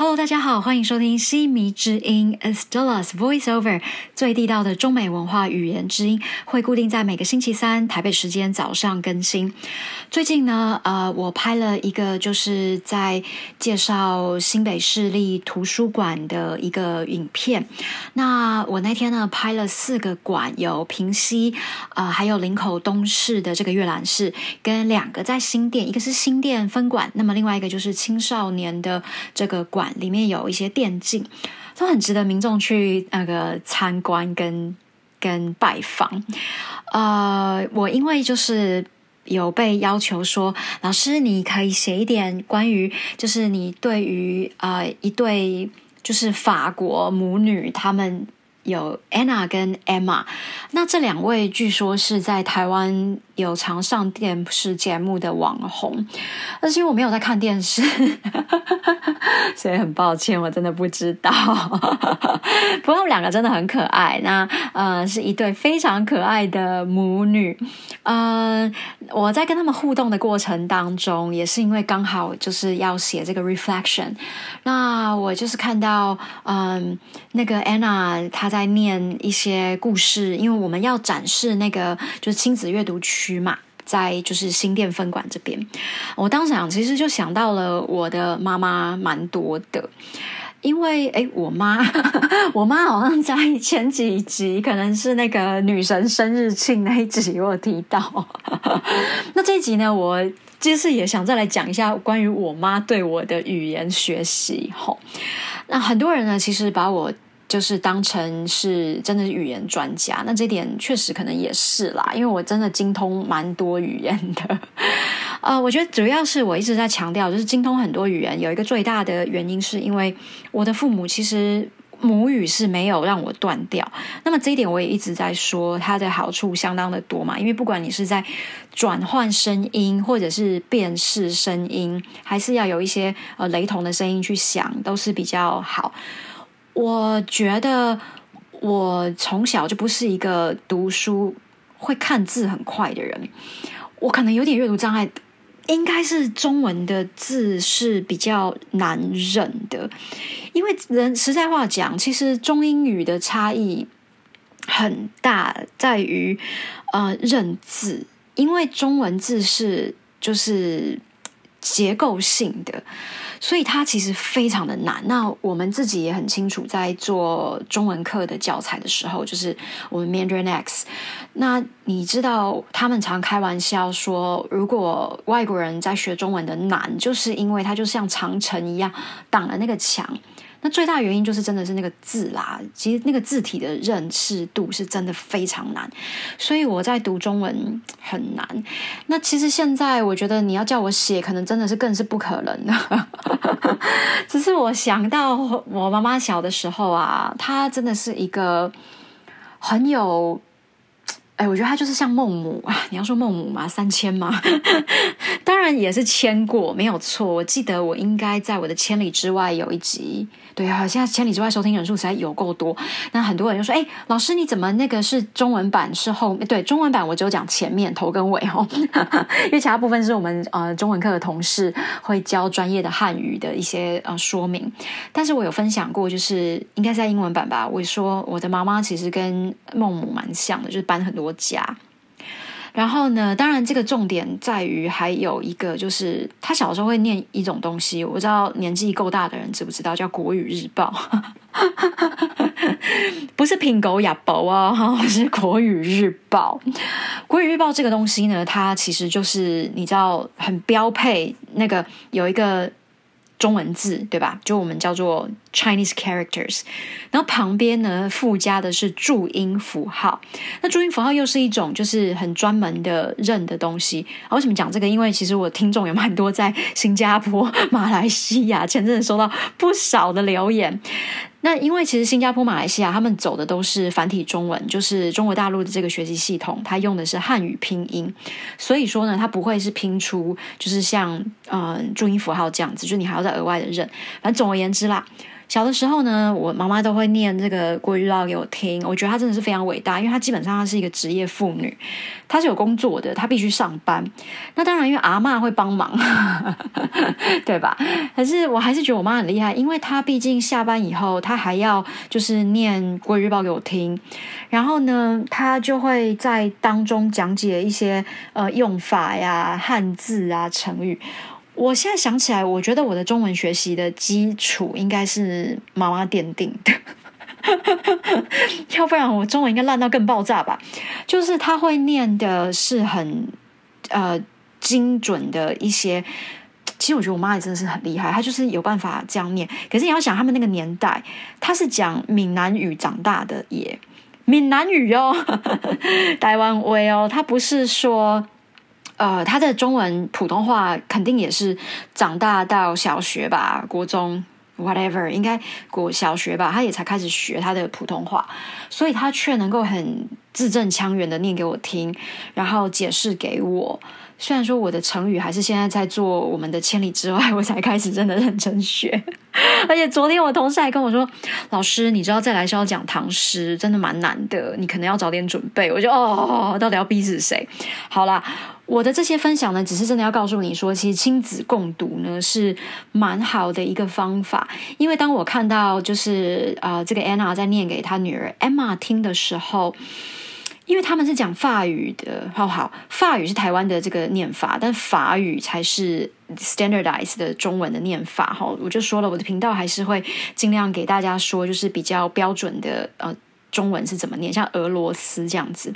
Hello，大家好，欢迎收听西迷之音 Estella's Voiceover，最地道的中美文化语言之音，会固定在每个星期三台北时间早上更新。最近呢，呃，我拍了一个就是在介绍新北市立图书馆的一个影片。那我那天呢拍了四个馆，有平西，呃，还有林口东市的这个阅览室，跟两个在新店，一个是新店分馆，那么另外一个就是青少年的这个馆。里面有一些电竞，都很值得民众去那个参观跟跟拜访。呃，我因为就是有被要求说，老师你可以写一点关于，就是你对于呃一对就是法国母女他们。有 Anna 跟 Emma，那这两位据说是在台湾有常上电视节目的网红，但是因为我没有在看电视，所以很抱歉，我真的不知道。不过他们两个真的很可爱，那呃是一对非常可爱的母女。嗯，我在跟他们互动的过程当中，也是因为刚好就是要写这个 reflection，那我就是看到嗯那个 Anna 她在。在念一些故事，因为我们要展示那个就是亲子阅读区嘛，在就是新店分馆这边。我当时想，其实就想到了我的妈妈蛮多的，因为哎，我妈，我妈好像在前几集可能是那个女神生日庆那一集我提到。那这一集呢，我其实也想再来讲一下关于我妈对我的语言学习。吼，那很多人呢，其实把我。就是当成是真的是语言专家，那这点确实可能也是啦，因为我真的精通蛮多语言的。呃，我觉得主要是我一直在强调，就是精通很多语言有一个最大的原因，是因为我的父母其实母语是没有让我断掉。那么这一点我也一直在说，它的好处相当的多嘛，因为不管你是在转换声音，或者是辨识声音，还是要有一些呃雷同的声音去想，都是比较好。我觉得我从小就不是一个读书会看字很快的人，我可能有点阅读障碍，应该是中文的字是比较难认的，因为人实在话讲，其实中英语的差异很大，在于呃认字，因为中文字是就是结构性的。所以它其实非常的难。那我们自己也很清楚，在做中文课的教材的时候，就是我们 Mandarin X。那你知道，他们常开玩笑说，如果外国人在学中文的难，就是因为它就像长城一样挡了那个墙。那最大原因就是真的是那个字啦，其实那个字体的认识度是真的非常难，所以我在读中文很难。那其实现在我觉得你要叫我写，可能真的是更是不可能的。只是我想到我妈妈小的时候啊，她真的是一个很有。哎，我觉得他就是像孟母啊！你要说孟母嘛，三千嘛，当然也是签过，没有错。我记得我应该在我的千里之外有一集，对啊，现在千里之外收听人数实在有够多。那很多人就说：“哎，老师你怎么那个是中文版是后？对，中文版我只有讲前面头跟尾哦，因为其他部分是我们呃中文课的同事会教专业的汉语的一些呃说明。但是我有分享过，就是应该在英文版吧。我说我的妈妈其实跟孟母蛮像的，就是搬很多。家，然后呢？当然，这个重点在于还有一个，就是他小时候会念一种东西，我不知道年纪够大的人知不知道，叫《国语日报》，不是品狗雅宝啊，是《国语日报》。《国语日报》这个东西呢，它其实就是你知道，很标配那个有一个。中文字对吧？就我们叫做 Chinese characters，然后旁边呢附加的是注音符号。那注音符号又是一种就是很专门的认的东西。为什么讲这个？因为其实我听众有蛮多在新加坡、马来西亚，前阵子收到不少的留言。那因为其实新加坡、马来西亚他们走的都是繁体中文，就是中国大陆的这个学习系统，它用的是汉语拼音，所以说呢，它不会是拼出就是像嗯注音符号这样子，就你还要再额外的认。反正总而言之啦，小的时候呢，我妈妈都会念这个国语日报给我听。我觉得她真的是非常伟大，因为她基本上她是一个职业妇女，她是有工作的，她必须上班。那当然，因为阿妈会帮忙，对吧？可是我还是觉得我妈很厉害，因为她毕竟下班以后，她还要就是念国语日报给我听，然后呢，她就会在当中讲解一些呃用法呀、汉字啊、成语。我现在想起来，我觉得我的中文学习的基础应该是妈妈奠定的，要不然我中文应该烂到更爆炸吧。就是他会念的是很呃精准的一些，其实我觉得我妈也真的是很厉害，她就是有办法这样念。可是你要想，他们那个年代，他是讲闽南语长大的耶，闽南语哦，台湾威哦，他不是说。呃，他的中文普通话肯定也是长大到小学吧，国中 whatever，应该国小学吧，他也才开始学他的普通话，所以他却能够很字正腔圆的念给我听，然后解释给我。虽然说我的成语还是现在在做我们的千里之外，我才开始真的认真学。而且昨天我同事还跟我说：“老师，你知道再来是要讲唐诗，真的蛮难的，你可能要早点准备。”我就哦，到底要逼死谁？好啦，我的这些分享呢，只是真的要告诉你说，其实亲子共读呢是蛮好的一个方法。因为当我看到就是啊，这个 Anna 在念给她女儿 Emma 听的时候。因为他们是讲法语的，好好，法语是台湾的这个念法，但法语才是 standardized 的中文的念法。哈，我就说了，我的频道还是会尽量给大家说，就是比较标准的呃中文是怎么念，像俄罗斯这样子。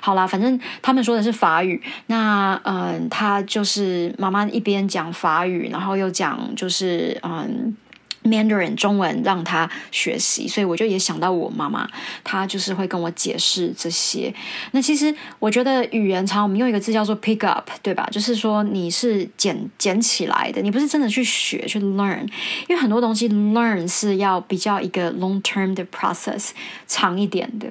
好啦，反正他们说的是法语，那嗯，他就是妈妈一边讲法语，然后又讲就是嗯。Mandarin 中文让他学习，所以我就也想到我妈妈，她就是会跟我解释这些。那其实我觉得语言常我们用一个字叫做 pick up，对吧？就是说你是捡捡起来的，你不是真的去学去 learn，因为很多东西 learn 是要比较一个 long term 的 process 长一点的。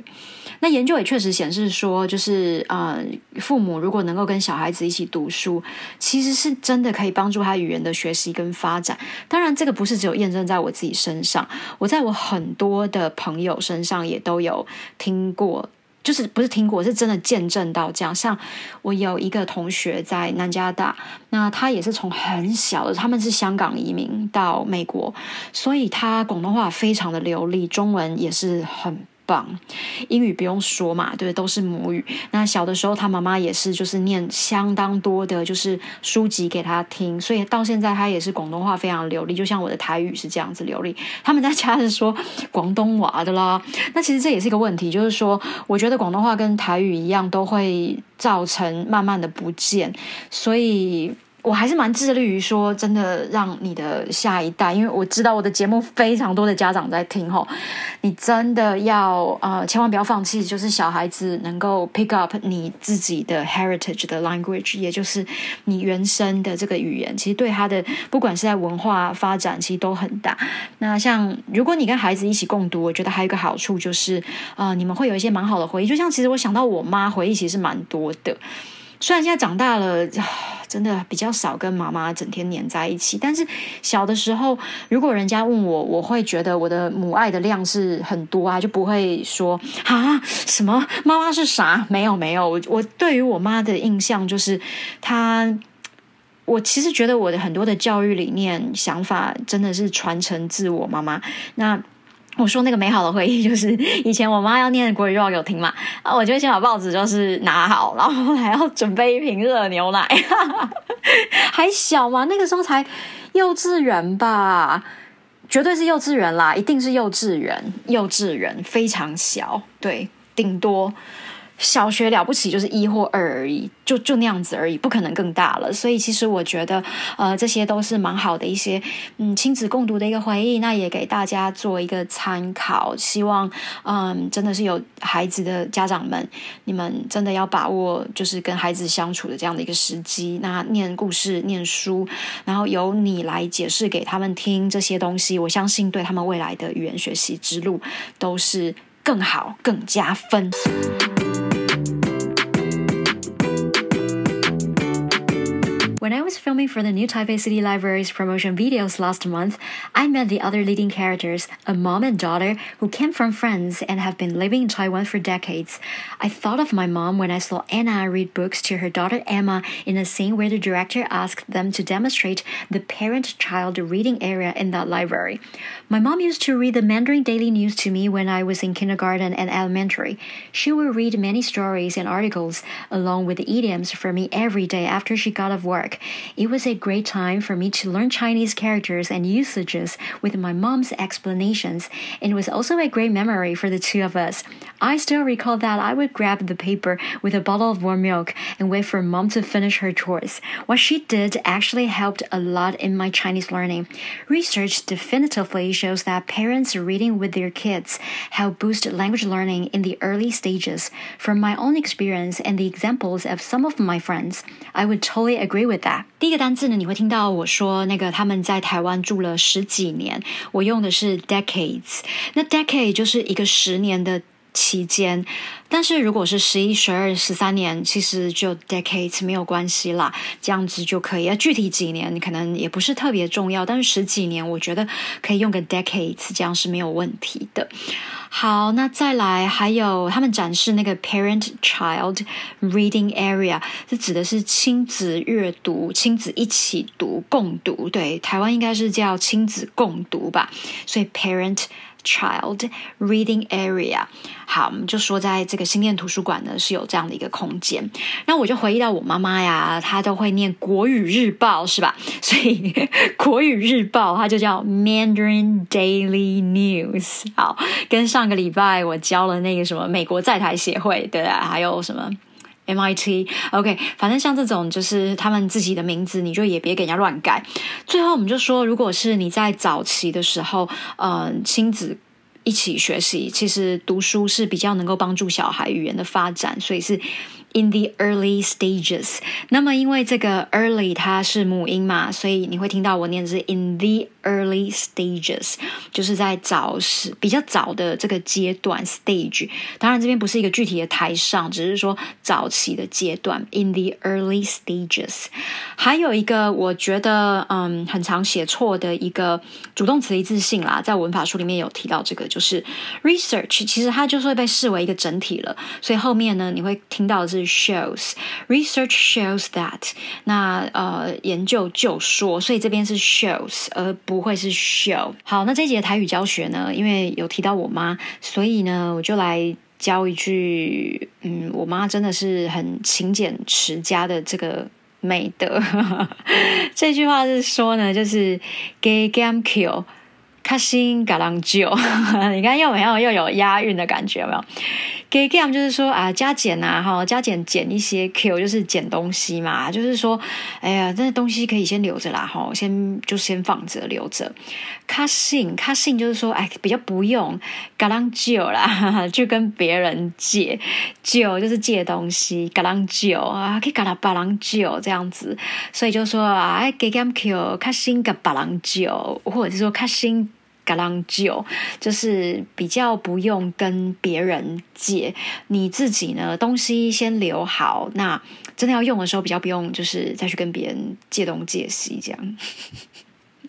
那研究也确实显示说，就是呃，父母如果能够跟小孩子一起读书，其实是真的可以帮助他语言的学习跟发展。当然，这个不是只有验证在我自己身上，我在我很多的朋友身上也都有听过，就是不是听过，是真的见证到这样。像我有一个同学在南加大，那他也是从很小的，他们是香港移民到美国，所以他广东话非常的流利，中文也是很。棒，英语不用说嘛，对，都是母语。那小的时候，他妈妈也是，就是念相当多的，就是书籍给他听，所以到现在他也是广东话非常流利，就像我的台语是这样子流利。他们在家是说广东话的啦。那其实这也是一个问题，就是说，我觉得广东话跟台语一样，都会造成慢慢的不见，所以。我还是蛮致力于说，真的让你的下一代，因为我知道我的节目非常多的家长在听吼，你真的要呃，千万不要放弃，就是小孩子能够 pick up 你自己的 heritage 的 language，也就是你原生的这个语言，其实对他的不管是在文化发展，其实都很大。那像如果你跟孩子一起共读，我觉得还有一个好处就是，呃，你们会有一些蛮好的回忆。就像其实我想到我妈回忆，其实蛮多的。虽然现在长大了，真的比较少跟妈妈整天黏在一起，但是小的时候，如果人家问我，我会觉得我的母爱的量是很多啊，就不会说啊什么妈妈是啥？没有没有，我我对于我妈的印象就是她，我其实觉得我的很多的教育理念、想法真的是传承自我妈妈。那。我说那个美好的回忆，就是 以前我妈要念国语给我听嘛，啊，我就先把报纸就是拿好，然后还要准备一瓶热牛奶，还小嘛，那个时候才幼稚园吧，绝对是幼稚园啦，一定是幼稚园，幼稚园非常小，对，顶多。小学了不起就是一或二而已，就就那样子而已，不可能更大了。所以其实我觉得，呃，这些都是蛮好的一些，嗯，亲子共读的一个回忆。那也给大家做一个参考。希望，嗯，真的是有孩子的家长们，你们真的要把握，就是跟孩子相处的这样的一个时机。那念故事、念书，然后由你来解释给他们听这些东西，我相信对他们未来的语言学习之路都是更好、更加分。When I was filming for the New Taipei City Library's promotion videos last month, I met the other leading characters, a mom and daughter who came from France and have been living in Taiwan for decades. I thought of my mom when I saw Anna read books to her daughter Emma in a scene where the director asked them to demonstrate the parent child reading area in that library. My mom used to read the Mandarin Daily News to me when I was in kindergarten and elementary. She would read many stories and articles along with idioms for me every day after she got off work. It was a great time for me to learn Chinese characters and usages with my mom's explanations, and it was also a great memory for the two of us. I still recall that I would grab the paper with a bottle of warm milk and wait for mom to finish her chores. What she did actually helped a lot in my Chinese learning. Research definitively shows that parents reading with their kids help boost language learning in the early stages. From my own experience and the examples of some of my friends, I would totally agree with that. 第一个单字呢，你会听到我说那个他们在台湾住了十几年，我用的是 decades。那 decade 就是一个十年的期间，但是如果是十一、十二、十三年，其实就 decades 没有关系啦，这样子就可以。啊具体几年可能也不是特别重要，但是十几年我觉得可以用个 decades，这样是没有问题的。好，那再来还有他们展示那个 parent child reading area，这指的是亲子阅读，亲子一起读、共读。对，台湾应该是叫亲子共读吧，所以 parent。Child reading area，好，我们就说在这个新店图书馆呢是有这样的一个空间。那我就回忆到我妈妈呀，她都会念国语日报，是吧？所以国语日报它就叫 Mandarin Daily News。好，跟上个礼拜我教了那个什么美国在台协会，对啊，还有什么？MIT，OK，反正像这种就是他们自己的名字，你就也别给人家乱改。最后我们就说，如果是你在早期的时候，嗯，亲子一起学习，其实读书是比较能够帮助小孩语言的发展，所以是。In the early stages，那么因为这个 early 它是母音嘛，所以你会听到我念的是 in the early stages，就是在早时比较早的这个阶段 stage。当然这边不是一个具体的台上，只是说早期的阶段 in the early stages。还有一个我觉得嗯很常写错的一个主动词一致性啦，在文法书里面有提到这个，就是 research，其实它就是会被视为一个整体了，所以后面呢你会听到的是。shows research shows that 那呃研究就说，所以这边是 shows 而不会是 show。好，那这节台语教学呢，因为有提到我妈，所以呢我就来教一句，嗯，我妈真的是很勤俭持家的这个美德。这句话是说呢，就是 gay gam kill。开心嘎啷酒，你看又没有又有押韵的感觉，有没有？给 game 就是说啊，加减呐，哈，加减减一些 Q 就是减东西嘛，就是说，哎呀，这东西可以先留着啦，哈，先就先放着留着。卡信卡信就是说，哎，比较不用嘎啷酒啦，就跟别人借酒就是借东西，嘎啷酒啊，可以嘎啦巴啷酒这样子，所以就说啊，给 game Q 卡信嘎巴啷酒，或者是说卡信。嘎啷酒就是比较不用跟别人借，你自己呢东西先留好，那真的要用的时候比较不用，就是再去跟别人借东借西这样。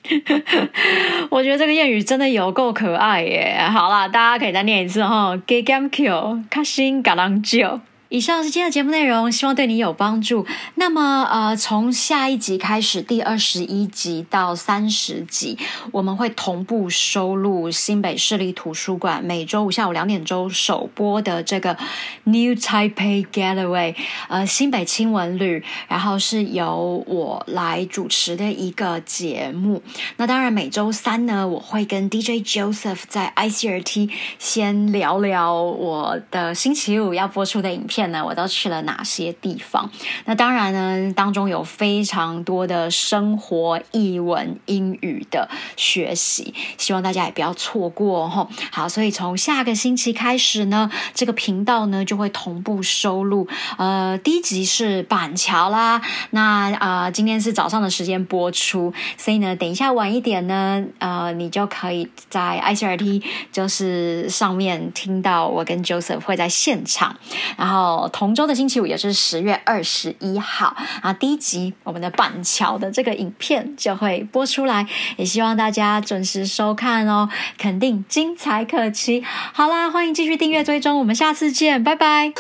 我觉得这个谚语真的有够可爱耶！好啦，大家可以再念一次哈，给 game kill，开心嘎啷酒。以上是今天的节目内容，希望对你有帮助。那么，呃，从下一集开始，第二十一集到三十集，我们会同步收录新北市立图书馆每周五下午两点钟首播的这个 New Taipei Getaway，呃，新北亲文旅，然后是由我来主持的一个节目。那当然，每周三呢，我会跟 DJ Joseph 在 ICRT 先聊聊我的星期五要播出的影片。呢，我都去了哪些地方？那当然呢，当中有非常多的生活、译文、英语的学习，希望大家也不要错过哈。好，所以从下个星期开始呢，这个频道呢就会同步收录。呃，第一集是板桥啦，那啊，今天是早上的时间播出，所以呢，等一下晚一点呢，呃，你就可以在 ICRT 就是上面听到我跟 Joseph 会在现场，然后。同周的星期五，也是十月二十一号啊，第一集我们的板桥的这个影片就会播出来，也希望大家准时收看哦，肯定精彩可期。好啦，欢迎继续订阅追踪，我们下次见，拜拜。